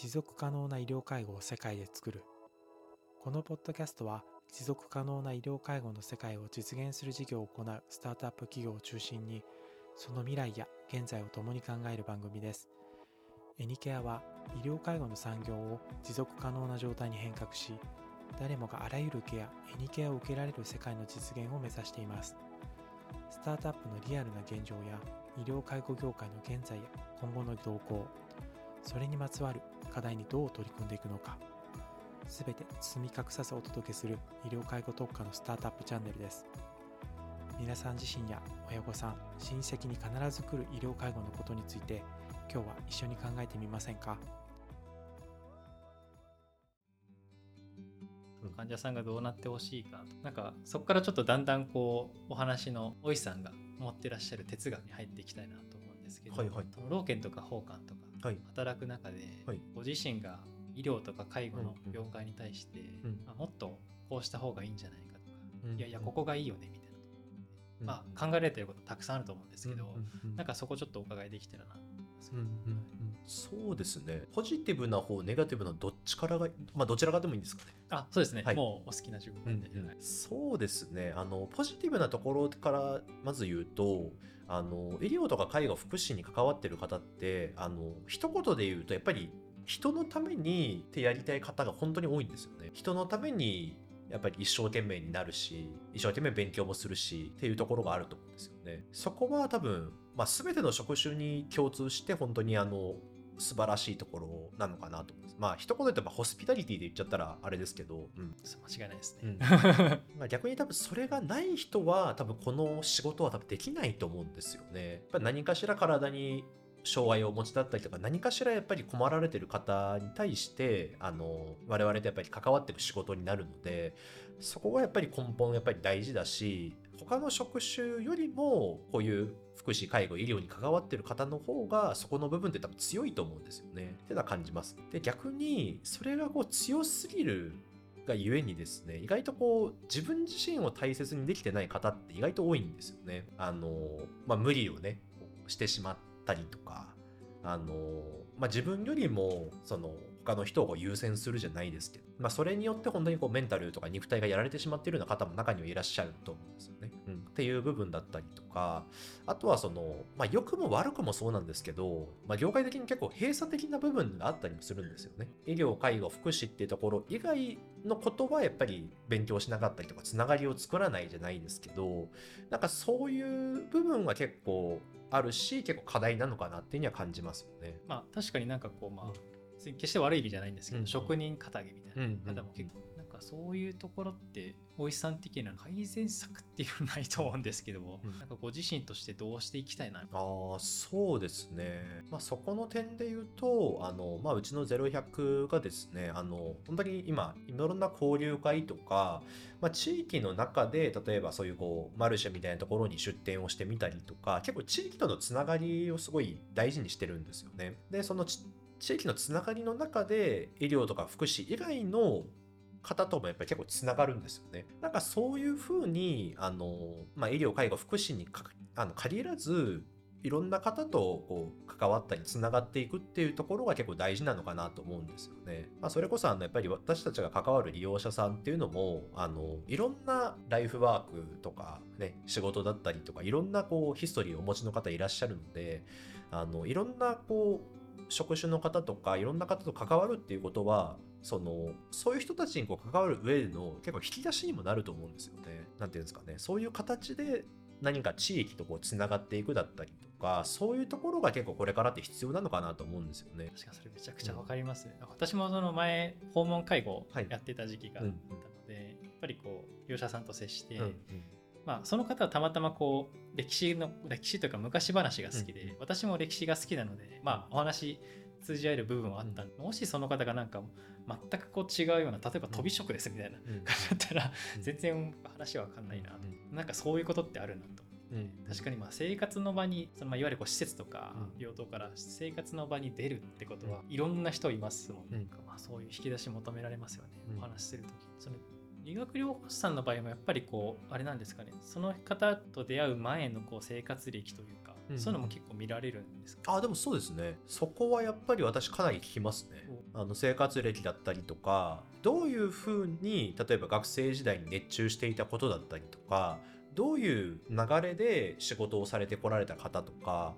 持続可能な医療介護を世界で作る。このポッドキャストは持続可能な医療介護の世界を実現する事業を行うスタートアップ企業を中心にその未来や現在を共に考える番組です。エニケアは医療介護の産業を持続可能な状態に変革し誰もがあらゆるケアエニケアを受けられる世界の実現を目指しています。スタートアップのリアルな現状や医療介護業界の現在や今後の動向それにまつわる課題にどう取り組んでいくのか。すべて包み隠さずお届けする医療介護特化のスタートアップチャンネルです。皆さん自身や親御さん親戚に必ず来る医療介護のことについて今日は一緒に考えてみませんか？患者さんがどうなってほしいか。なんかそこからちょっとだんだんこうお話のお医師さんが持ってらっしゃる哲学に入っていきたいなと思うんですけど、はいはい。老健とか奉還とか。はい働く中で、はい。ご自身が医療とか介護の業界に対して、うん。まあもっとこうした方がいいんじゃないかとか、うん。いやいやここがいいよねみたいなまあ、考えられてることたくさんあると思うんですけど、うん。なんかそこちょっとお伺いできたらなと思い。うんそうですね。ポジティブな方ネガティブなどっちからがまあどちらかでもいいんですかね。あそうですね、はい。もうお好きな順番で、はいそうですね。あのポジティブなところからまず言うとあの医療とか介護福祉に関わってる方ってあの一言で言うとやっぱり人のためにってやりたい方が本当に多いんですよね。人のためにやっぱり一生懸命になるし一生懸命勉強もするしっていうところがあると思うんですよね。そこは多分、まあ、全ての職種に共通して本当にあの素晴らしいところなのかなと思います。まあ一言で言えばホスピタリティで言っちゃったらあれですけど、うん、間違いないですね、うん。まあ逆に多分それがない人は多分この仕事は多分できないと思うんですよね。やっぱり何かしら体に障害をお持ちだったりとか何かしらやっぱり困られてる方に対してあの我々とやっぱり関わっていく仕事になるのでそこがやっぱり根本やっぱり大事だし他の職種よりもこういう福祉介護医療に関わってる方の方がそこの部分って多分強いと思うんですよね。っていうのは感じます。で逆にそれがこう強すぎるがゆえにですね意外とこう自分自身を大切にできてない方って意外と多いんですよね。あのまあ無理をねしてしまったりとかあのまあ自分よりもその他の人をこう優先するじゃないですけど、まあ、それによって本当にこうメンタルとか肉体がやられてしまっているような方も中にはいらっしゃると思うんですよね。うん、っていう部分だったりとかあとはその、まあ、良くも悪くもそうなんですけど、まあ、業界的に結構閉鎖的な部分があったりもするんですよね。医療介護福祉っていうところ以外のことはやっぱり勉強しなかったりとかつながりを作らないじゃないですけどなんかそういう部分は結構あるし結構課題なのかなっていうには感じますよね。まあ確かになんかこうまあ、決して悪い意味じゃないんですけど、うん職人肩着みたいうんな方も結構、なんかそういうところってお医者さん的な改善策っていうのはないと思うんですけども、うん。なんかご自身としてどうしていきたいなああそうですね、まあ、そこの点で言うとあの、まあ、うちの0100がですねあの本当に今いろんな交流会とか、まあ、地域の中で例えばそういうこうマルシェみたいなところに出店をしてみたりとか結構地域とのつながりをすごい大事にしてるんですよね。でそのち地域のつながりの中で医療とか福祉以外の方ともやっぱり結構つながるんですよね。なんかそういうふうにあの、まあ、医療介護福祉にあの限らずいろんな方とこう関わったりつながっていくっていうところが結構大事なのかなと思うんですよね。まあ、それこそあのやっぱり私たちが関わる利用者さんっていうのもあのいろんなライフワークとか、ね、仕事だったりとかいろんなこうヒストリーをお持ちの方いらっしゃるのであのいろんなこう職種の方とかいろんな方と関わるっていうことはそのそういう人たちにこう関わる上での結構引き出しにもなると思うんですよね。なんていうんですかねそういう形で何か地域とこうつながっていくだったりとかそういうところが結構これからって必要なのかなと思うんですよね。確かにそれめちゃくちゃわかります、私もその前訪問介護はいやってた時期があったので、やっぱりこう利用者さんと接して、うんうんまあ、その方はたまたまこう歴史の歴史というか昔話が好きで、うん私も歴史が好きなので、まあ、お話通じ合える部分はあった。ん。で、もしその方がなんか全くこう違うような例えば飛び職ですみたいなうん。感じだったら、うん。全然話は分かんないなと、うなんかそういうことってあるなと。うん。確かにまあ生活の場にそのまあいわゆるこう施設とかうん。病棟から生活の場に出るってことはいろんな人いますもん、うん。なんかまあそういう引き出し求められますよね、うん。お話しするとき。その理学療法士さんの場合もやっぱりこうあれなんですかね。その方と出会う前のこう生活歴というかうん。そういうのも結構見られるんですか、あでもそうですね。そこはやっぱり私かなり聞きますね。あの生活歴だったりとかどういうふうに例えば学生時代に熱中していたことだったりとかどういう流れで仕事をされてこられた方とか、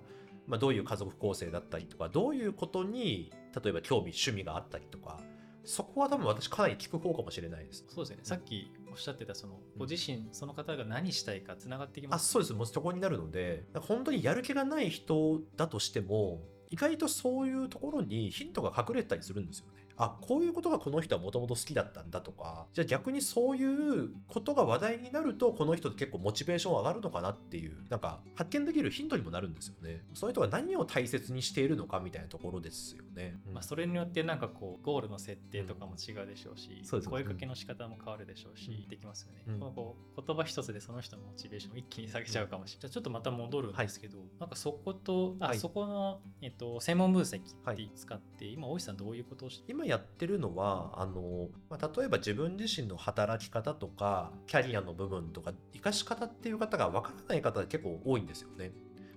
まあ、どういう家族構成だったりとかどういうことに例えば興味趣味があったりとかそこは多分私かなり聞く方かもしれないです。そうですよね。さっきおっしゃってたそのご自身その方が何したいかつながってきます。あそうです。もうそこになるので本当にやる気がない人だとしても意外とそういうところにヒントが隠れてたりするんですよね。あこういうことがこの人はもともと好きだったんだとか。じゃあ逆にそういうことが話題になるとこの人って結構モチベーション上がるのかなっていうなんか発見できるヒントにもなるんですよね。そういう人が何を大切にしているのかみたいなところですよね。うん。まあ、それによってなんかこうゴールの設定とかも違うでしょうし、そうです声かけの仕方も変わるでしょうし、うん。できますよね、うん。こう言葉一つでその人のモチベーションを一気に下げちゃうかもしれない、じゃあちょっとまた戻るんですけど、なんかそことあ、はい。そこの、えっと、専門分析って使って、今大石さんどういうことをして今やってるのはあの、まあ、例えば自分自身の働き方とかキャリアの部分とか生かし方っていう方がわからない方が結構多いんですよね。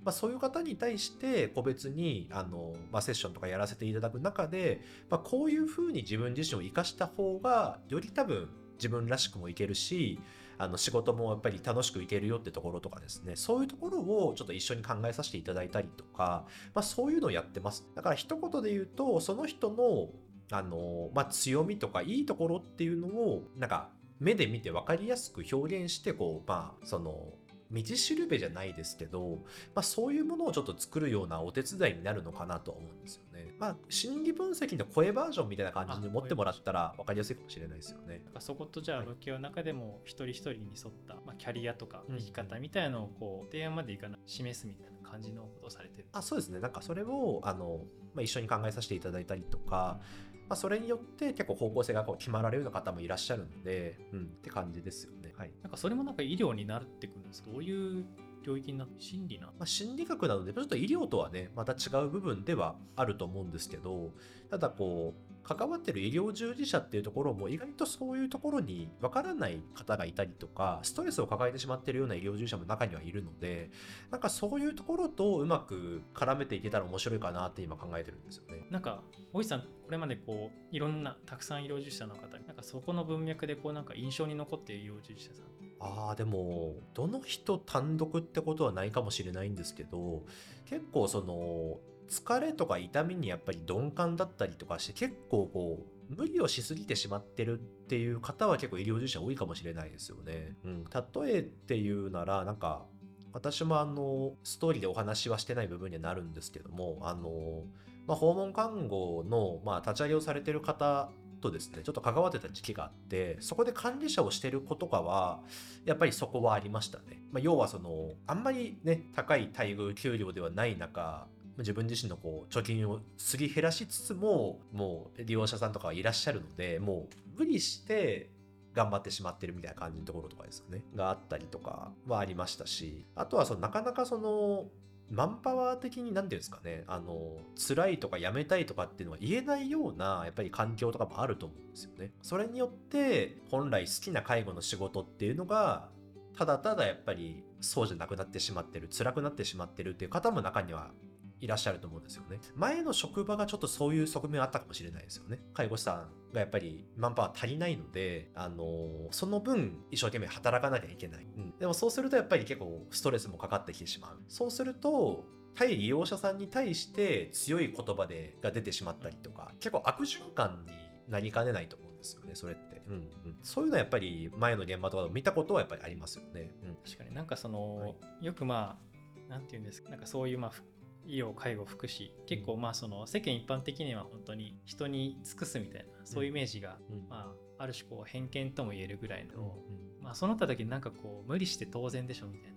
まあ、そういう方に対して個別にあの、まあ、セッションとかやらせていただく中で、まあ、こういうふうに自分自身を生かした方がより多分自分らしくもいけるしあの仕事もやっぱり楽しくいけるよってところとかですねそういうところをちょっと一緒に考えさせていただいたりとか、まあ、そういうのをやってますだから一言で言うとその人のあの、まあ、強みとかいいところっていうのをなんか目で見て分かりやすく表現してこうまあその道しるべじゃないですけど、まあ、そういうものをちょっと作るようなお手伝いになるのかなと思うんですよね。まあ、心理分析の声バージョンみたいな感じに持ってもらったら分かりやすいかもしれないですよね。そことじゃあ向き合う中でも一人一人に沿った、まあ、キャリアとかうん生き方みたいのをこう提案までいかない示すみたいな感じのことをされてるあそうですねなんかそれをあの、まあ、一緒に考えさせていただいたりとか、まあ、それによって結構方向性がこう決まられるような方もいらっしゃるので、うん、って感じですよね。はいなんかそれもなんか医療になってくるんですどういう領域になって心理なの？まあ、心理学なのでちょっと医療とはねまた違う部分ではあると思うんですけどただこう関わってる医療従事者っていうところも意外とそういうところにわからない方がいたりとかストレスを抱えてしまってるような医療従事者も中にはいるのでなんかそういうところとうまく絡めていけたら面白いかなって今考えてるんですよね。なんか大石さんこれまでこういろんなたくさん医療従事者の方なんかそこの文脈でこうなんか印象に残っている医療従事者さんああでもどの人単独ってことはないかもしれないんですけど結構その疲れとか痛みにやっぱり鈍感だったりとかして結構こう無理をしすぎてしまってるっていう方は結構医療従事者多いかもしれないですよね。うん、例えて言うならなんか私もあのストーリーでお話はしてない部分にはなるんですけどもあの、まあ、訪問看護の、まあ、立ち上げをされてる方とですねちょっと関わってた時期があってそこで管理者をしてる子とかはやっぱりそこはありましたね、まあ、要はそのあんまりね高い待遇給料ではない中自分自身のこう貯金をすり減らしつつももう利用者さんとかはいらっしゃるのでもう無理して頑張ってしまってるみたいな感じのところとかですよね。があったりとかはありましたしあとはそのなかなかそのマンパワー的に何ていうんですかねあの辛いとかやめたいとかっていうのは言えないようなやっぱり環境とかもあると思うんですよね。それによって本来好きな介護の仕事っていうのがただただやっぱりそうじゃなくなってしまってる辛くなってしまってるっていう方も中にはいらっしゃると思うんですよね。前の職場がちょっとそういう側面あったかもしれないですよね。介護士さんがやっぱりマンパワー足りないので、あのーその分一生懸命働かなきゃいけない。うんでもそうするとやっぱり結構ストレスもかかってきてしまう。そうすると、対利用者さんに対して強い言葉でが出てしまったりとか、結構悪循環になりかねないと思うんですよね、それって。うんうん、そういうのはやっぱり前の現場とかでも見たことはやっぱりありますよね。うん確かになんかその、はいよくまあなんて言うんですかなんかそういうまあふ医療介護福祉。結構まあその世間一般的には本当に人に尽くすみたいなそういうイメージが、うん。まあある種こう偏見とも言えるぐらいの、うんまあそうなった時になんかこう無理して当然でしょみたいな、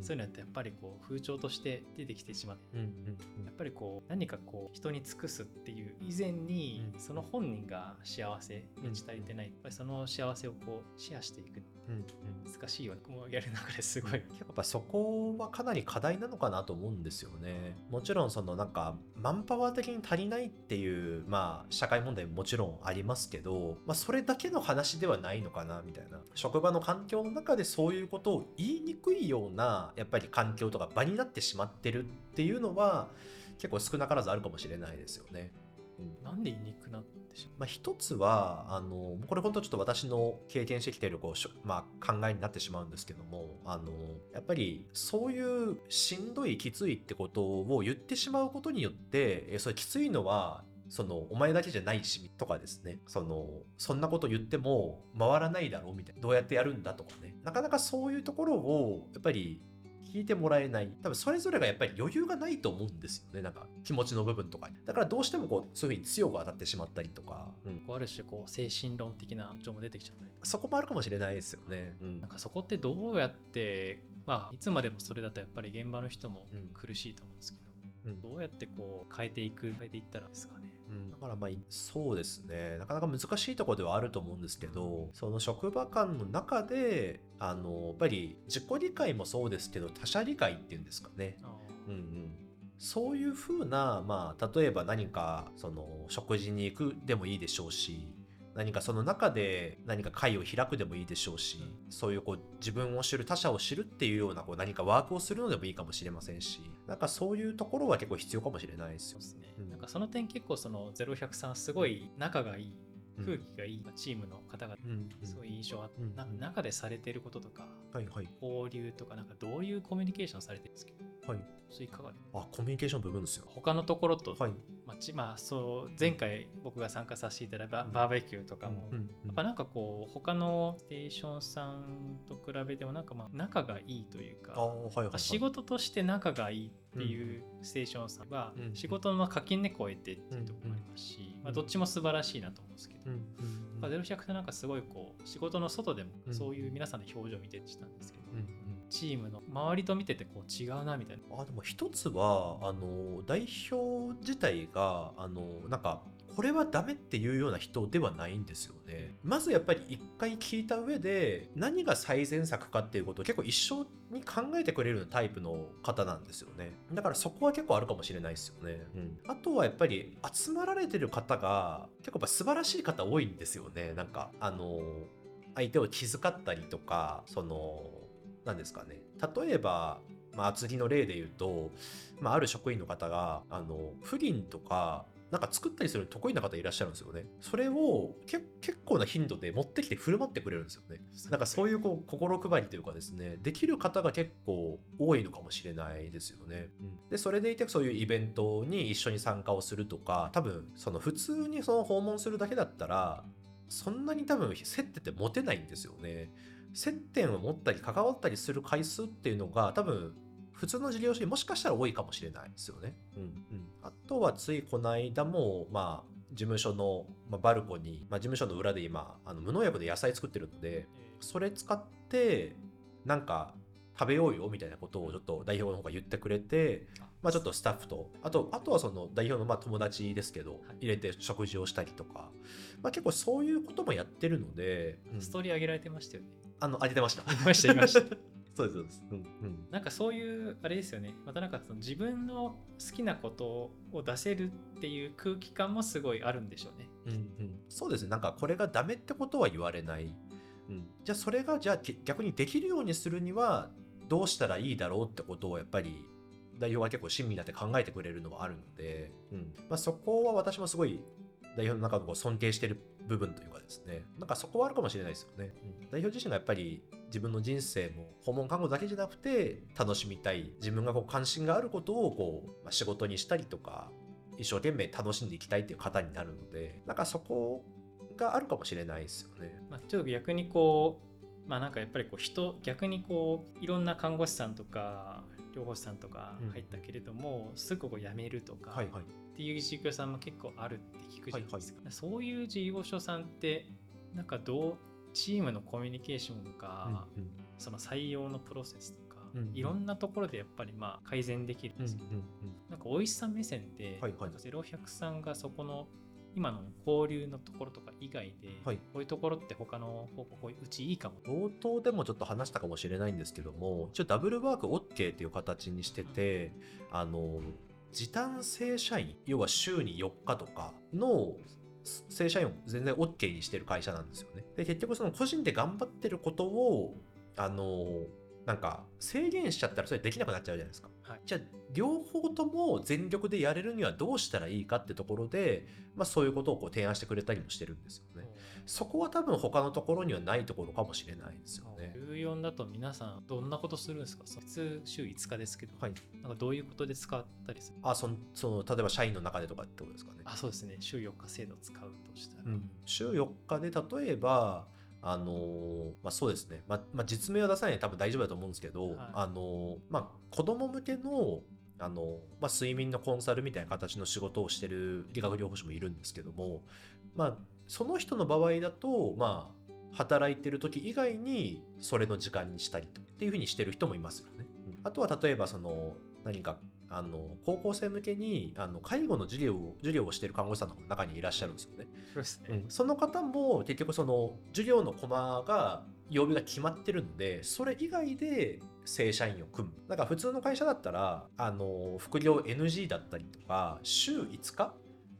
そういうのってやっぱりこう風潮として出てきてしまって。やっぱりこう何かこう人に尽くすっていう以前にうん。その本人が幸せ満ち足りてない。やっぱりその幸せをこうシェアしていく難しいよね。もうやる中ですごい。やっぱそこはかなり課題なのかなと思うんですよね。もちろんそのなんかマンパワー的に足りないっていうまあ社会問題ももちろんありますけど、まあ、それだけの話ではないのかなみたいな。職場の環境の中でそういうことを言いにくいようなやっぱり環境とか場になってしまってるっていうのは結構少なからずあるかもしれないですよね。うん。なんで言いにくくなってしままあ、一つはあのこれ本当ちょっと私の経験してきているこうまあ、考えになってしまうんですけどもあのやっぱりそういうしんどいきついってことを言ってしまうことによってえそれきついのはそのお前だけじゃないしとかですね。そのそんなこと言っても回らないだろうみたいな。どうやってやるんだとかね。なかなかそういうところをやっぱり聞いてもらえない。多分それぞれがやっぱり余裕がないと思うんですよね。なんか気持ちの部分とかに。だからどうしてもこうそういうふうに強く当たってしまったりとか、うん。うこうある種こう精神論的な情も出てきちゃったりそこもあるかもしれないですよね、うん。なんかそこってどうやってまあいつまでもそれだとやっぱり現場の人もうん苦しいと思うんですけど、うん。どうやってこう変えていく変えていったらですかねうん。だからまあそうですね。なかなか難しいところではあると思うんですけどその職場間の中であのやっぱり自己理解もそうですけど他者理解っていうんですかね。うんうん、そういうふうな、まあ、例えば何かその食事に行くでもいいでしょうし何かその中で何か会を開くでもいいでしょうし、そういうこう自分を知る他者を知るっていうようなこう何かワークをするのでもいいかもしれませんしなんかそういうところは結構必要かもしれないですよですね、うん。なんかその点結構その0100さんすごい仲がいいうん空気がいいチームの方々すごい印象あって、中でされてることとか交流とかなんかどういうコミュニケーションされてるんですけどはい。それいかがであコミュニケーションの部分ですよ。他のところと、はい。まあちまあ、そう前回僕が参加させていただいたババーベキューとかも、うん。うん。やっぱなんかこう他のステーションさんと比べてもなんかまあ仲がいいというかあはいはいはい。仕事として仲がいいっていうステーションさんはうん。仕事の垣根越えてっていうところもありますし、まあ、どっちも素晴らしいなと思うんですけど、うんうんまあ、0100ってなんかすごいこう仕事の外でもうん。そういう皆さんの表情を見てしたんですけど、うんうんチームの周りと見ててこう違うなみたいな。あでも一つはあの代表自体があのなんかこれはダメっていうような人ではないんですよね。まずやっぱり一回聞いた上で何が最善策かっていうことを結構一緒に考えてくれるタイプの方なんですよね。だからそこは結構あるかもしれないですよね。あとはやっぱり集まられてる方が結構やっぱ素晴らしい方多いんですよね。なんかあの相手を気遣ったりとかその何ですかね例えば、まあ、厚木の例で言うと、まあ、ある職員の方があのプリンとかなんか作ったりするの得意な方いらっしゃるんですよね。それをけ結構な頻度で持ってきて振る舞ってくれるんですよね。なんかそういうこう心配りというかですね、できる方が結構多いのかもしれないですよね。で、それでいてそういうイベントに一緒に参加をするとか、多分その普通にその訪問するだけだったら、そんなに多分接点って持てないんですよね。接点を持ったり関わったりする回数っていうのが多分普通の事業所にもしかしたら多いかもしれないですよね。うん。うん、あとはついこの間も、まあ、事務所の、まあ、バルコに、まあ、事務所の裏で今あの無農薬で野菜作ってるのでそれ使ってなんか食べようよみたいなことをちょっと代表の方が言ってくれて、まあ、ちょっとスタッフとあとあとはその代表のまあ友達ですけど入れて食事をしたりとか、まあ、結構そういうこともやってるので、うん。ストーリー上げられてましたよね。あのあげてました。いましたいました。そうですそうです。うんうん。なんかそういうあれですよね。またなんかその自分の好きなことを出せるっていう空気感もすごいあるんでしょうね。うんうん、そうですね。なんかこれがダメってことは言われない、うん、じゃあそれがじゃあけ逆にできるようにするにはどうしたらいいだろうってことをやっぱり代表は結構親身になって考えてくれるのはあるので、うん。まあ、そこは私もすごい代表の中でこう尊敬してる部分というかですね。なんかそこはあるかもしれないですよね、うん。代表自身がやっぱり自分の人生も訪問看護だけじゃなくて楽しみたい。自分がこう関心があることをこう、まあ、仕事にしたりとか一生懸命楽しんでいきたいっていう方になるのでなんかそこがあるかもしれないですよね。まあ、ちょっと逆にこうまあなんかやっぱりこう人逆にこういろんな看護師さんとか療法士さんとか入ったけれども、すぐこう辞めるとかはいはい。っていう事業所さんも結構あるって聞くじゃないですか、はそういう事業所さんってなんかどうチームのコミュニケーションが、うんその採用のプロセスとか、うんうん。いろんなところでやっぱりまあ改善できるんうんですけど、うんなんか美味しさ目線で、はいはい。なんか0100さんがそこの今の交流のところとか以外で、はい。こういうところって他の方向こううちいいかも。冒頭でもちょっと話したかもしれないんですけども一応ダブルワーク OK っていう形にしててあの時短正社員要は週に4日とかの正社員を全然 OK にしてる会社なんですよね。で結局その個人で頑張ってることをあのなんか制限しちゃったらそれできなくなっちゃうじゃないですか、はい。じゃあ両方とも全力でやれるにはどうしたらいいかってところで、まあ、そういうことをこう提案してくれたりもしてるんですよねそこは多分他のところにはないところかもしれないですよね。週4だと皆さんどんなことするんですか？普通週5日ですけど、はい。なんかどういうことで使ったりする？あ、その、その例えば社員の中でとかってことですかね。あそうですね。週4日制度使うとしたら、うん、週4日で例えば、あのーまあ、そうですね、まあまあ、実名は出さないで多分大丈夫だと思うんですけど、はい。あのーまあ、子供向けの、あのーまあ、睡眠のコンサルみたいな形の仕事をしてる理学療法士もいるんですけども、まあ、その人の場合だと、まあ、働いてる時以外にそれの時間にしたりとっていうふうにしてる人もいますよね。うんあとは例えばその何かあの高校生向けにあの介護の授業を授業をしてる看護師さんの中にいらっしゃるんですよね。そうですね、うんその方も結局その授業のコマが曜日が決まってるのでそれ以外で正社員を組むだから普通の会社だったらあの副業 NG だったりとか週5日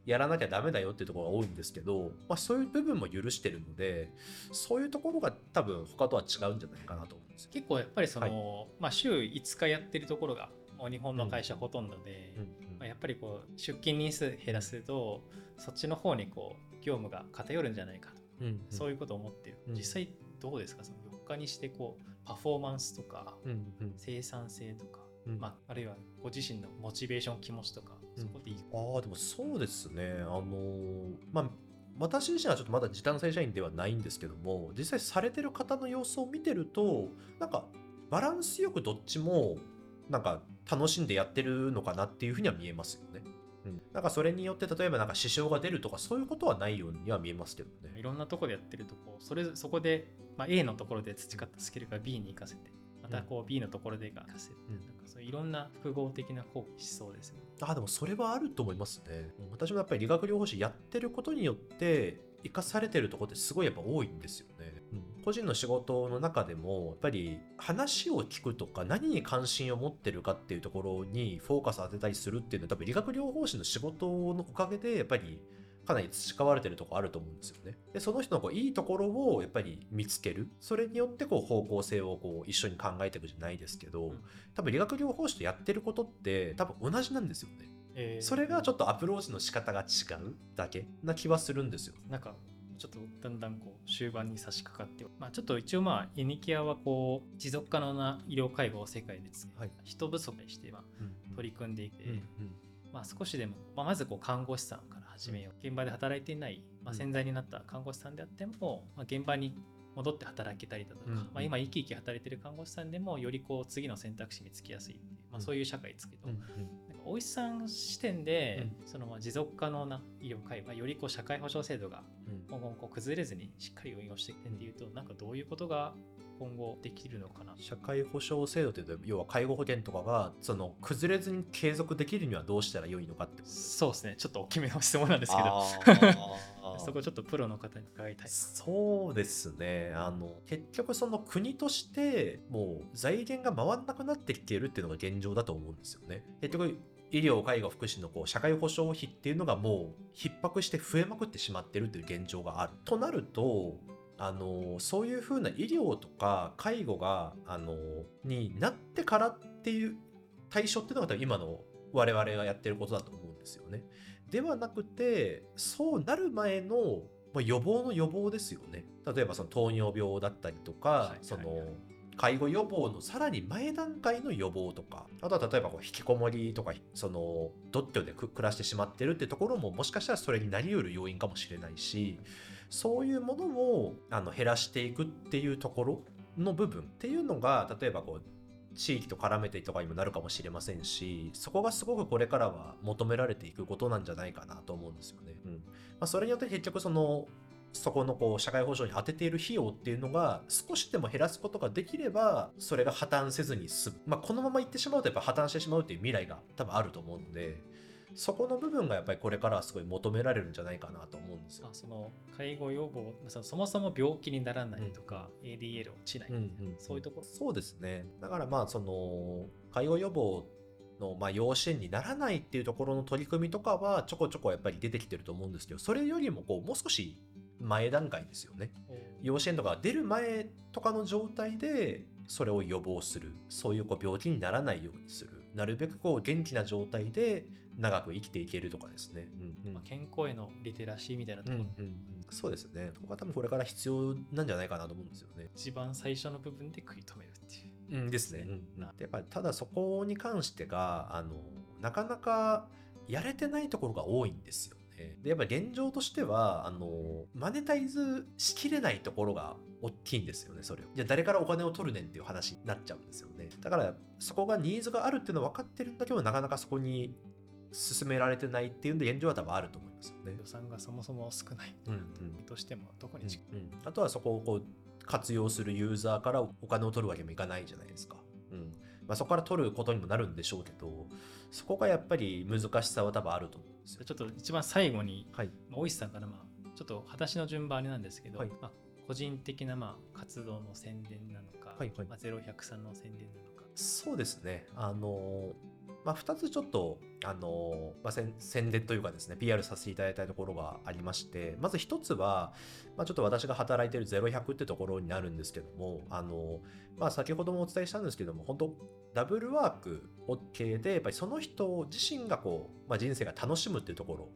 やらなきゃダメだよっていうところが多いんですけど、まあ、そういう部分も許してるのでそういうところが多分他とは違うんじゃないかなと思うんですよ。結構やっぱりその、まあ、週5日やってるところがもう日本の会社ほとんどで、うんまあ、やっぱりこう出勤日数減らすとそっちの方にこう業務が偏るんじゃないかと、うんうん。そういうことを思ってる、うん。実際どうですか？その4日にしてこうパフォーマンスとか生産性とか、うんまあ、あるいはご自身のモチベーション気持ちとかうんそこでいい、ああ、でもそうですね。あのーまあ、私自身はちょっとまだ時短正社員ではないんですけども、実際されてる方の様子を見てると、なんかバランスよくどっちも、なんか楽しんでやってるのかなっていうふうには見えますよね。うん、なんかそれによって例えばなんか支障が出るとかそういうことはないようには見えますけどね。いろんなところでやってるとこうそれそこで、まあ、A のところで培ったスキルが B に活かせてまたこう B のところで活かせる、うんそういろんな複合的な効果しそうですよね。あでもそれはあると思いますね。う私もやっぱり理学療法士やってることによって生かされてるところってすごいやっぱ多いんですよね。うん個人の仕事の中でもやっぱり話を聞くとか何に関心を持ってるかっていうところにフォーカス当てたりするっていうのは多分理学療法士の仕事のおかげでやっぱりかなり培われてるところあると思うんですよね。でその人のこういいところをやっぱり見つけるそれによってこう方向性をこう一緒に考えていくじゃないですけど、うん多分理学療法士とやってることって多分同じなんですよね。えーそれがちょっとアプローチの仕方が違うだけな気はするんですよ。なんかちょっとだんだんこう終盤に差し掛かって、まあ、ちょっと一応まあユニケアはこう持続可能な医療介護を世界でつはい人不足にしてまあ取り組んでいて、うんまあ、少しでも、まあ、まずこう看護師さんから始めよう。現場で働いていない、まあ、うん。潜在になった看護師さんであっても、まあ、現場に戻って働けたりだとか、うん。まあ、今生き生き働いてる看護師さんでもよりこう次の選択肢につきやすいっていう、まあ、うん。そういう社会ですけど、うん。なんかお医師さん視点で、そのまあ持続可能な医療介護がよりこう社会保障制度がうん。今後こう崩れずにしっかり運用していく点でいうと、なんかどういうことが今後できるのかな。社会保障制度っていうと要は介護保険とかがその崩れずに継続できるにはどうしたら良いのかってそうですね。ちょっと大きめの質問なんですけど。そこちょっとプロの方に伺いたい。そうですね。あの結局その国としてもう財源が回んなくなってきているっていうのが現状だと思うんですよね。結局医療介護福祉のこう社会保障費っていうのがもう逼迫して増えまくってしまってるっていう現状がある。となるとあのそういうふうな医療とか介護があのになってからっていう対象っていうのが多分今の我々がやってることだと思うんですよね。ではなくてそうなる前のまあ予防の予防ですよね。例えばその糖尿病だったりとか、はいその、はいはい介護予防のさらに前段階の予防とかあとは例えばこう引きこもりとかその独居でく暮らしてしまってるってところももしかしたらそれになり得る要因かもしれないしそういうものをあの減らしていくっていうところの部分っていうのが例えばこう地域と絡めてとかにもなるかもしれませんしそこがすごくこれからは求められていくことなんじゃないかなと思うんですよね。うんまあ、それによって結局そのそこのこう社会保障に当てている費用っていうのが少しでも減らすことができればそれが破綻せずに済む、まあ、このままいってしまうとやっぱ破綻してしまうっていう未来が多分あると思うのでそこの部分がやっぱりこれからはすごい求められるんじゃないかなと思うんですよあ。その介護予防そそもそも病気にならないとか、ADL 落ちない、うんうんそういうところ？そうですね。だからまあその介護予防のまあ養子縁にならないっていうところの取り組みとかはちょこちょこやっぱり出てきてると思うんですけど、それよりもこうもう少し前段階ですよね。養子縁とか出る前とかの状態でそれを予防するそういうこう病気にならないようにするなるべくこう元気な状態で長く生きていけるとかですね、うんうん。まあ、健康へのリテラシーみたいなところ、うんうんうん。そうですね。ここは多分これから必要なんじゃないかなと思うんですよね。一番最初の部分で食い止めるっていう。うん、ですね。でやっぱりただそこに関してがあのなかなかやれてないところが多いんですよね。でやっぱり現状としてはあのマネタイズしきれないところが大きいんですよねそれを。じゃあ誰からお金を取るねんっていう話になっちゃうんですよね。だからそこがニーズがあるっていうのは分かってるんだけどなかなかそこに進められてないっていうんで現状は多分あると思いますよね。予算がそもそも少ないうんうんとしてもどこに時間うんあとはそこをこう活用するユーザーからお金を取るわけにもいかないじゃないですか。うんまあ、そこから取ることにもなるんでしょうけど、そこがやっぱり難しさは多分あると思。ちょっと一番最後に、はい。まあ、大石さんから、まあ、ちょっと話の順番あれなんですけど、はいまあ、個人的な、まあ、活動の宣伝なのか、はいはいまあ、0100さんの宣伝なのか、そうですね。あのまあ、2つちょっと、あのまあ、宣伝というかですね、PR させていただいたところがありまして、まず1つは、まあ、ちょっと私が働いている0100ってところになるんですけども、あのまあ、先ほどもお伝えしたんですけども、本当ダブルワーク OK で、やっぱりその人自身がこう、まあ、人生が楽しむっていうところ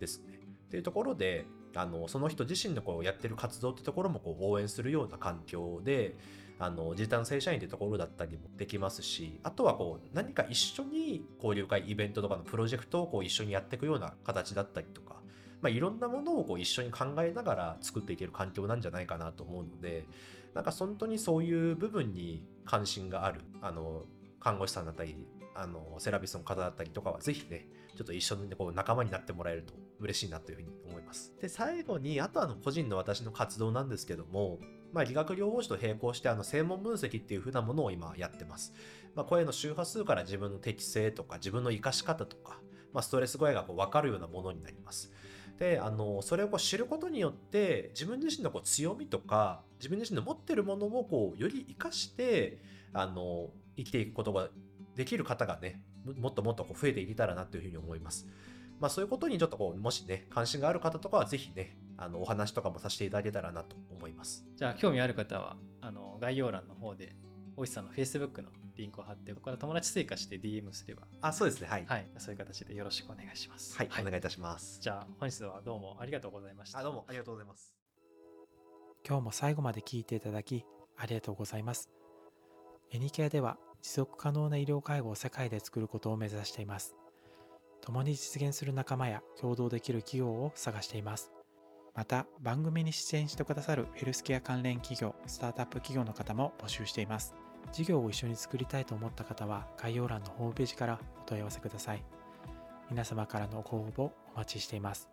ですね。っていうところで、あのその人自身のこうやってる活動ってところもこう応援するような環境で、あの時短正社員ってところだったりもできますしあとはこう何か一緒に交流会イベントとかのプロジェクトをこう一緒にやっていくような形だったりとか、まあ、いろんなものをこう一緒に考えながら作っていける環境なんじゃないかなと思うのでなんか本当にそういう部分に関心があるあの看護師さんだったりあのセラピストの方だったりとかはぜひねちょっと一緒に、こう仲間になってもらえると嬉しいなというふうに思います。で最後にあとはあの個人の私の活動なんですけどもまあ、理学療法士と並行してあの声紋分析っていう風なものを今やってます。まあ、声の周波数から自分の適性とか自分の活かし方とか、まあ、ストレス具合がこう分かるようなものになります。であのそれをこう知ることによって自分自身のこう強みとか自分自身の持ってるものをこうより活かしてあの生きていくことができる方がねもっともっとこう増えていけたらなというふうに思います。まあ、そういうことにちょっとこうもしね関心がある方とかはぜひねあのお話とかもさせていただけたらなと思います。じゃあ興味ある方はあの概要欄の方で大石さんの Facebook のリンクを貼ってここから友達追加して DM すればあそうですねはい、はいそういう形でよろしくお願いしますはい、お願いいたします。じゃあ本日はどうもありがとうございましたあどうもありがとうございます。今日も最後まで聞いていただきありがとうございます。エニケアでは持続可能な医療介護を世界で作ることを目指しています。共に実現する仲間や共同できる企業を探しています。また番組に出演してくださるヘルスケア関連企業、スタートアップ企業の方も募集しています。事業を一緒に作りたいと思った方は概要欄のホームページからお問い合わせください。皆様からのご応募お待ちしています。